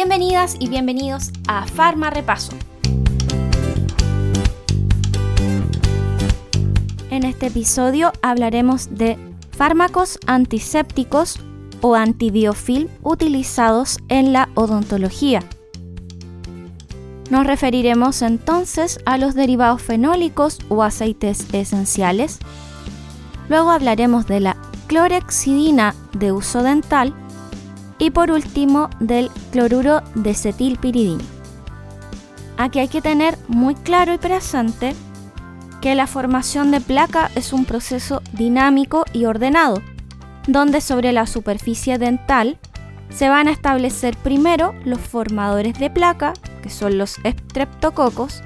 Bienvenidas y bienvenidos a Farma Repaso. En este episodio hablaremos de fármacos antisépticos o antibiofilm utilizados en la odontología. Nos referiremos entonces a los derivados fenólicos o aceites esenciales. Luego hablaremos de la clorexidina de uso dental y por último del cloruro de cetilpiridina. Aquí hay que tener muy claro y presente que la formación de placa es un proceso dinámico y ordenado, donde sobre la superficie dental se van a establecer primero los formadores de placa, que son los estreptococos,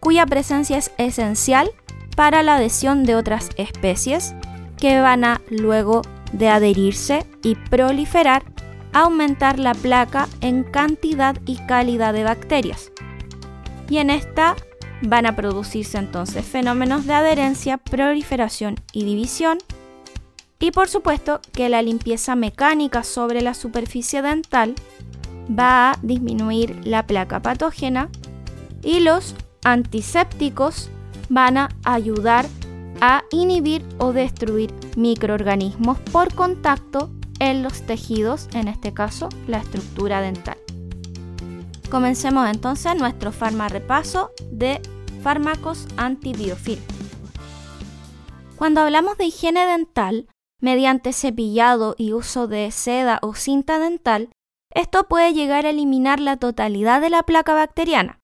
cuya presencia es esencial para la adhesión de otras especies, que van a luego de adherirse y proliferar, aumentar la placa en cantidad y calidad de bacterias. Y en esta van a producirse entonces fenómenos de adherencia, proliferación y división. Y por supuesto que la limpieza mecánica sobre la superficie dental va a disminuir la placa patógena y los antisépticos van a ayudar a inhibir o destruir microorganismos por contacto en los tejidos, en este caso la estructura dental. Comencemos entonces nuestro farma repaso de fármacos antibiofil. Cuando hablamos de higiene dental, mediante cepillado y uso de seda o cinta dental, esto puede llegar a eliminar la totalidad de la placa bacteriana.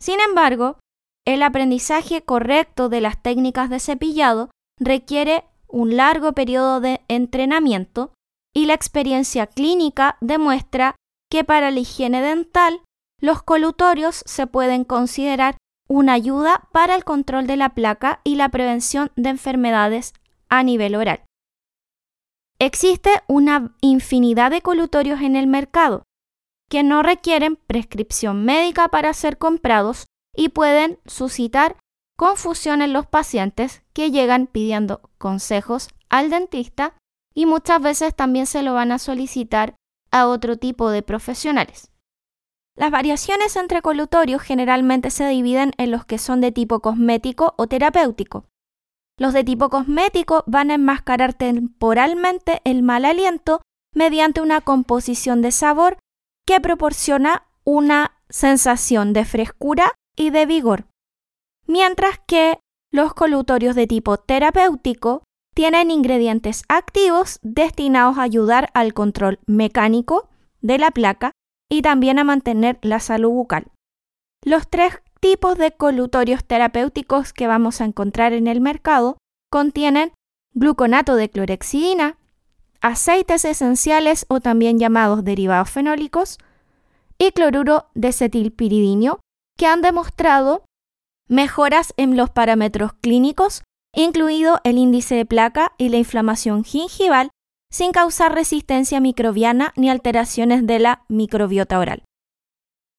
Sin embargo, el aprendizaje correcto de las técnicas de cepillado requiere un largo periodo de entrenamiento y la experiencia clínica demuestra que para la higiene dental los colutorios se pueden considerar una ayuda para el control de la placa y la prevención de enfermedades a nivel oral. Existe una infinidad de colutorios en el mercado que no requieren prescripción médica para ser comprados y pueden suscitar confusión en los pacientes que llegan pidiendo consejos al dentista y muchas veces también se lo van a solicitar a otro tipo de profesionales. Las variaciones entre colutorios generalmente se dividen en los que son de tipo cosmético o terapéutico. Los de tipo cosmético van a enmascarar temporalmente el mal aliento mediante una composición de sabor que proporciona una sensación de frescura y de vigor, mientras que los colutorios de tipo terapéutico tienen ingredientes activos destinados a ayudar al control mecánico de la placa y también a mantener la salud bucal. Los tres tipos de colutorios terapéuticos que vamos a encontrar en el mercado contienen gluconato de clorexidina, aceites esenciales o también llamados derivados fenólicos y cloruro de cetilpiridinio que han demostrado mejoras en los parámetros clínicos, incluido el índice de placa y la inflamación gingival sin causar resistencia microbiana ni alteraciones de la microbiota oral.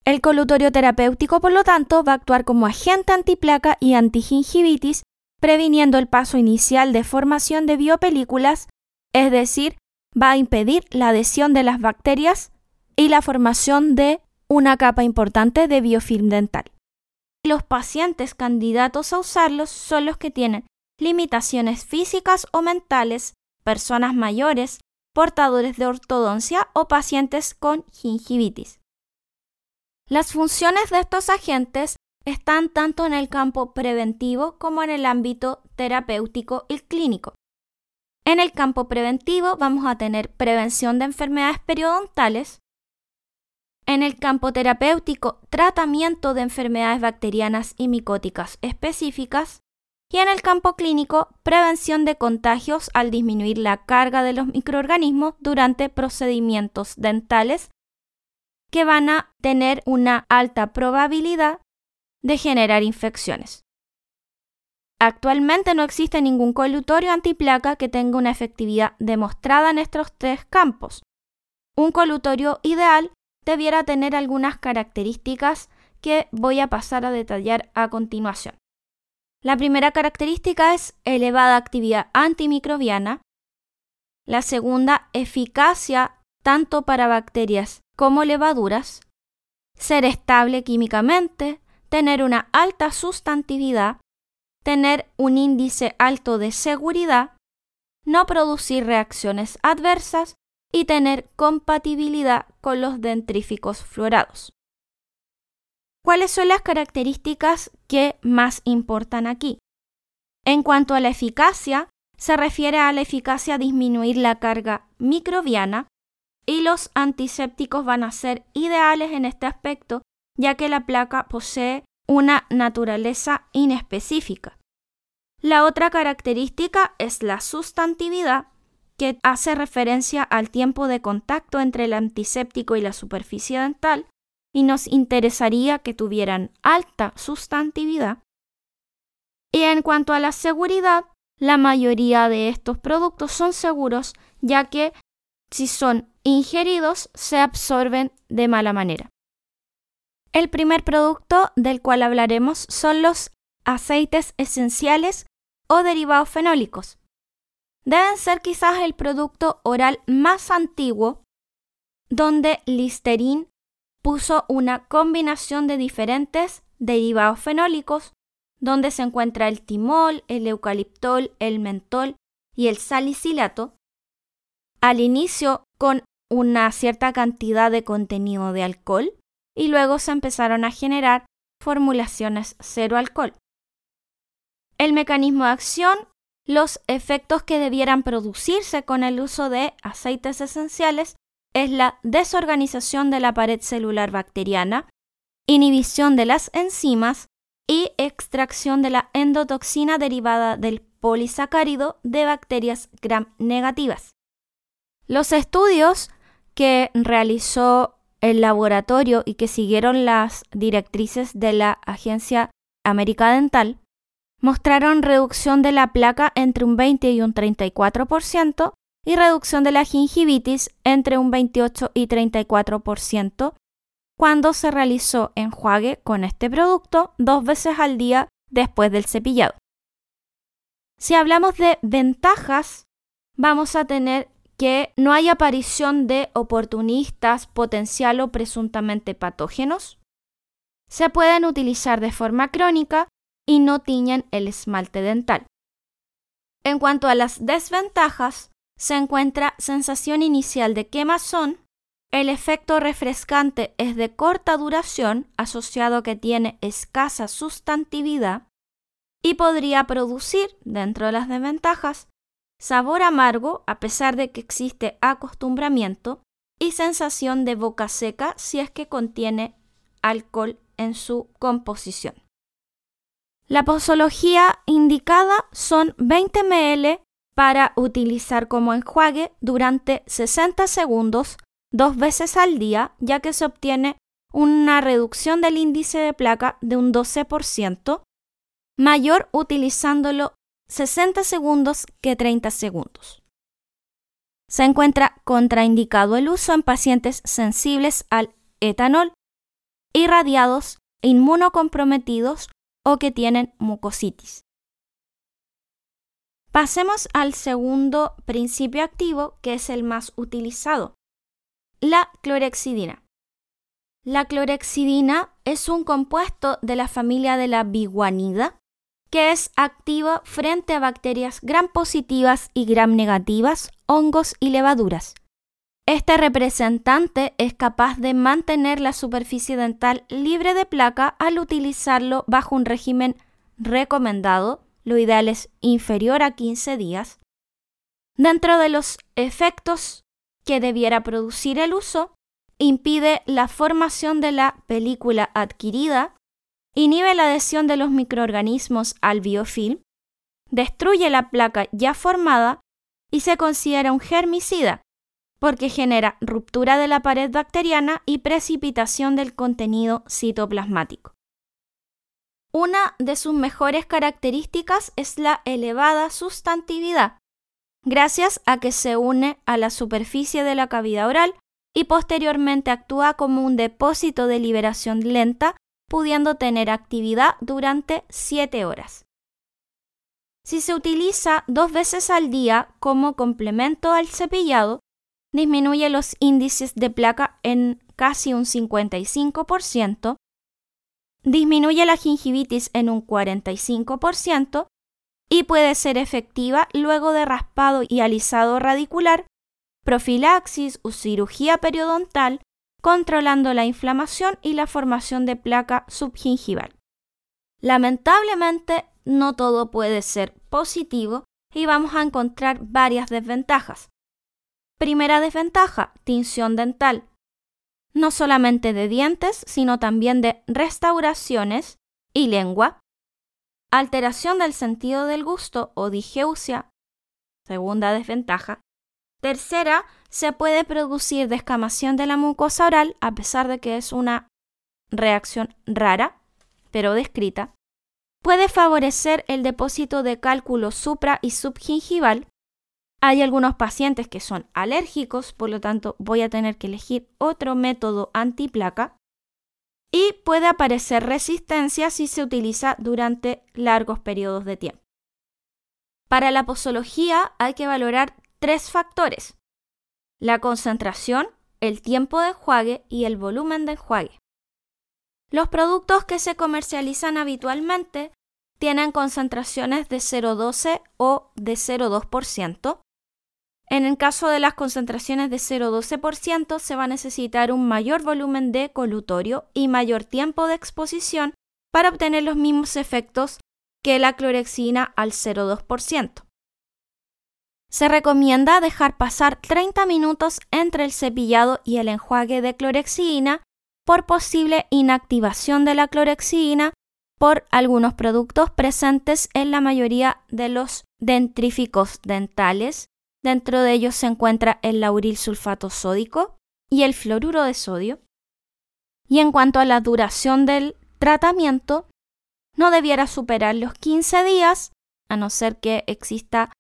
El colutorio terapéutico, por lo tanto, va a actuar como agente antiplaca y antigingivitis, previniendo el paso inicial de formación de biopelículas, es decir, va a impedir la adhesión de las bacterias y la formación de una capa importante de biofilm dental. Los pacientes candidatos a usarlos son los que tienen limitaciones físicas o mentales personas mayores, portadores de ortodoncia o pacientes con gingivitis. Las funciones de estos agentes están tanto en el campo preventivo como en el ámbito terapéutico y clínico. En el campo preventivo vamos a tener prevención de enfermedades periodontales. En el campo terapéutico, tratamiento de enfermedades bacterianas y micóticas específicas y en el campo clínico, prevención de contagios al disminuir la carga de los microorganismos durante procedimientos dentales que van a tener una alta probabilidad de generar infecciones. Actualmente no existe ningún colutorio antiplaca que tenga una efectividad demostrada en estos tres campos. Un colutorio ideal debiera tener algunas características que voy a pasar a detallar a continuación. La primera característica es elevada actividad antimicrobiana. La segunda, eficacia tanto para bacterias como levaduras. ser estable químicamente, tener una alta sustantividad, tener un índice alto de seguridad, no producir reacciones adversas y tener compatibilidad con los dentríficos fluorados. ¿Cuáles son las características que más importan aquí? En cuanto a la eficacia, se refiere a la eficacia a disminuir la carga microbiana y los antisépticos van a ser ideales en este aspecto, ya que la placa posee una naturaleza inespecífica. La otra característica es la sustantividad, que hace referencia al tiempo de contacto entre el antiséptico y la superficie dental, y nos interesaría que tuvieran alta sustantividad. Y en cuanto a la seguridad, la mayoría de estos productos son seguros, ya que si son ingeridos se absorben de mala manera. El primer producto del cual hablaremos son los aceites esenciales o derivados fenólicos. Deben ser quizás el producto oral más antiguo donde Listerine puso una combinación de diferentes derivados fenólicos, donde se encuentra el timol, el eucaliptol, el mentol y el salicilato, al inicio con una cierta cantidad de contenido de alcohol y luego se empezaron a generar formulaciones cero alcohol. El mecanismo de acción, los efectos que debieran producirse con el uso de aceites esenciales es la desorganización de la pared celular bacteriana, inhibición de las enzimas y extracción de la endotoxina derivada del polisacárido de bacterias gram negativas. Los estudios que realizó el laboratorio y que siguieron las directrices de la Agencia América Dental mostraron reducción de la placa entre un 20 y un 34% y reducción de la gingivitis entre un 28 y 34% cuando se realizó enjuague con este producto dos veces al día después del cepillado. Si hablamos de ventajas, vamos a tener que no hay aparición de oportunistas potencial o presuntamente patógenos. Se pueden utilizar de forma crónica y no tiñen el esmalte dental. En cuanto a las desventajas, se encuentra sensación inicial de quemazón, el efecto refrescante es de corta duración asociado que tiene escasa sustantividad y podría producir, dentro de las desventajas, sabor amargo a pesar de que existe acostumbramiento y sensación de boca seca si es que contiene alcohol en su composición. La posología indicada son 20 ml para utilizar como enjuague durante 60 segundos dos veces al día, ya que se obtiene una reducción del índice de placa de un 12%, mayor utilizándolo 60 segundos que 30 segundos. Se encuentra contraindicado el uso en pacientes sensibles al etanol, irradiados, inmunocomprometidos o que tienen mucositis. Pasemos al segundo principio activo, que es el más utilizado, la clorexidina. La clorexidina es un compuesto de la familia de la biguanida que es activa frente a bacterias gram positivas y gram negativas, hongos y levaduras. Este representante es capaz de mantener la superficie dental libre de placa al utilizarlo bajo un régimen recomendado lo ideal es inferior a 15 días. Dentro de los efectos que debiera producir el uso, impide la formación de la película adquirida, inhibe la adhesión de los microorganismos al biofilm, destruye la placa ya formada y se considera un germicida, porque genera ruptura de la pared bacteriana y precipitación del contenido citoplasmático. Una de sus mejores características es la elevada sustantividad, gracias a que se une a la superficie de la cavidad oral y posteriormente actúa como un depósito de liberación lenta, pudiendo tener actividad durante 7 horas. Si se utiliza dos veces al día como complemento al cepillado, disminuye los índices de placa en casi un 55%, disminuye la gingivitis en un 45% y puede ser efectiva luego de raspado y alisado radicular, profilaxis o cirugía periodontal, controlando la inflamación y la formación de placa subgingival. Lamentablemente, no todo puede ser positivo y vamos a encontrar varias desventajas. Primera desventaja, tinción dental. No solamente de dientes, sino también de restauraciones y lengua. Alteración del sentido del gusto o digeusia. Segunda desventaja. Tercera, se puede producir descamación de la mucosa oral a pesar de que es una reacción rara, pero descrita. Puede favorecer el depósito de cálculo supra y subgingival hay algunos pacientes que son alérgicos, por lo tanto voy a tener que elegir otro método antiplaca. Y puede aparecer resistencia si se utiliza durante largos periodos de tiempo. Para la posología hay que valorar tres factores. La concentración, el tiempo de enjuague y el volumen de enjuague. Los productos que se comercializan habitualmente tienen concentraciones de 0,12 o de 0,2%, en el caso de las concentraciones de 0,12% se va a necesitar un mayor volumen de colutorio y mayor tiempo de exposición para obtener los mismos efectos que la clorexina al 0,2%. Se recomienda dejar pasar 30 minutos entre el cepillado y el enjuague de clorexina por posible inactivación de la clorexina por algunos productos presentes en la mayoría de los dentríficos dentales Dentro de ellos se encuentra el lauril sulfato sódico y el fluoruro de sodio. Y en cuanto a la duración del tratamiento, no debiera superar los 15 días, a no ser que exista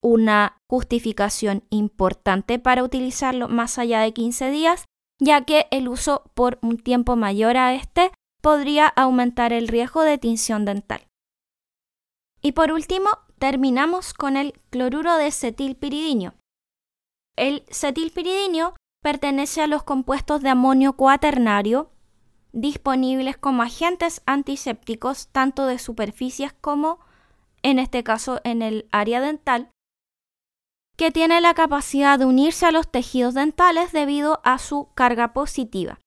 una justificación importante para utilizarlo más allá de 15 días, ya que el uso por un tiempo mayor a este podría aumentar el riesgo de tinción dental. Y por último, terminamos con el cloruro de cetilpiridinio. El cetilpiridinio pertenece a los compuestos de amonio cuaternario disponibles como agentes antisépticos tanto de superficies como, en este caso, en el área dental, que tiene la capacidad de unirse a los tejidos dentales debido a su carga positiva.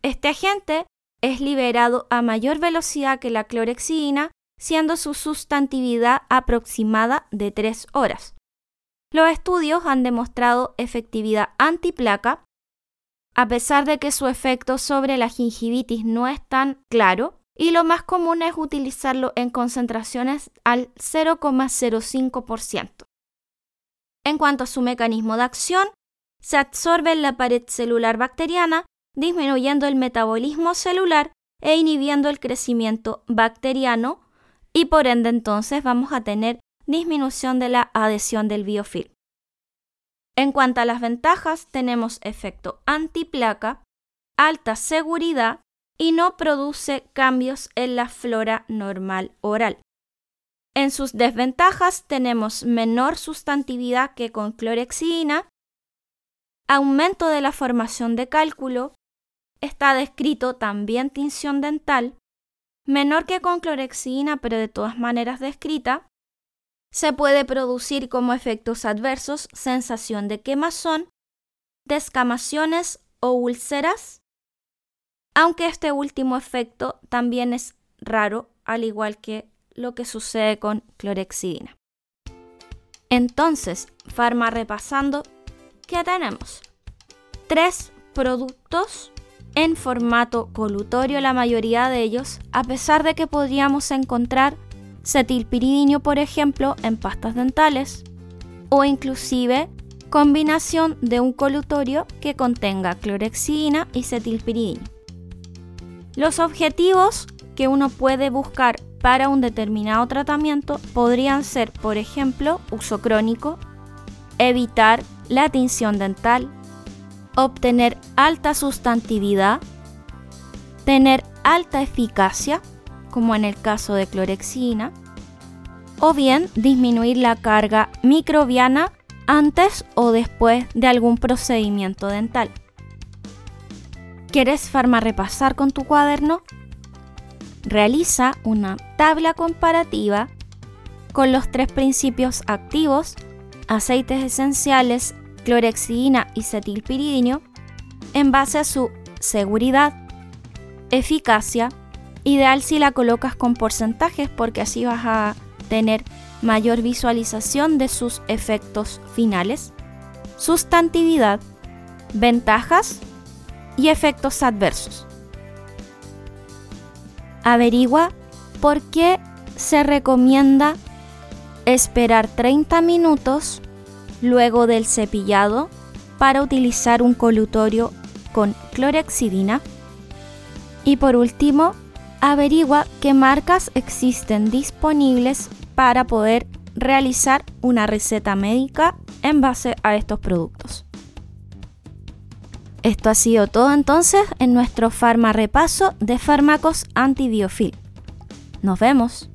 Este agente es liberado a mayor velocidad que la clorexidina siendo su sustantividad aproximada de 3 horas. Los estudios han demostrado efectividad antiplaca, a pesar de que su efecto sobre la gingivitis no es tan claro, y lo más común es utilizarlo en concentraciones al 0,05%. En cuanto a su mecanismo de acción, se absorbe en la pared celular bacteriana, disminuyendo el metabolismo celular e inhibiendo el crecimiento bacteriano y por ende entonces vamos a tener disminución de la adhesión del biofilm. En cuanto a las ventajas, tenemos efecto antiplaca, alta seguridad y no produce cambios en la flora normal oral. En sus desventajas tenemos menor sustantividad que con clorexidina, aumento de la formación de cálculo, está descrito también tinción dental, menor que con clorexina, pero de todas maneras descrita, se puede producir como efectos adversos sensación de quemazón, descamaciones o úlceras, aunque este último efecto también es raro, al igual que lo que sucede con clorexidina. Entonces, farma repasando, ¿qué tenemos? Tres productos en formato colutorio la mayoría de ellos, a pesar de que podríamos encontrar cetilpiridinio, por ejemplo, en pastas dentales, o inclusive combinación de un colutorio que contenga clorexidina y cetilpiridinio. Los objetivos que uno puede buscar para un determinado tratamiento podrían ser, por ejemplo, uso crónico, evitar la tinción dental, obtener alta sustantividad, tener alta eficacia, como en el caso de clorexina, o bien disminuir la carga microbiana antes o después de algún procedimiento dental. ¿Quieres repasar con tu cuaderno? Realiza una tabla comparativa con los tres principios activos, aceites esenciales, clorexidina y cetilpiridino, en base a su seguridad, eficacia, ideal si la colocas con porcentajes porque así vas a tener mayor visualización de sus efectos finales, sustantividad, ventajas y efectos adversos. Averigua por qué se recomienda esperar 30 minutos luego del cepillado para utilizar un colutorio con clorexidina. Y por último, averigua qué marcas existen disponibles para poder realizar una receta médica en base a estos productos. Esto ha sido todo entonces en nuestro Farma Repaso de fármacos antibiofil. Nos vemos.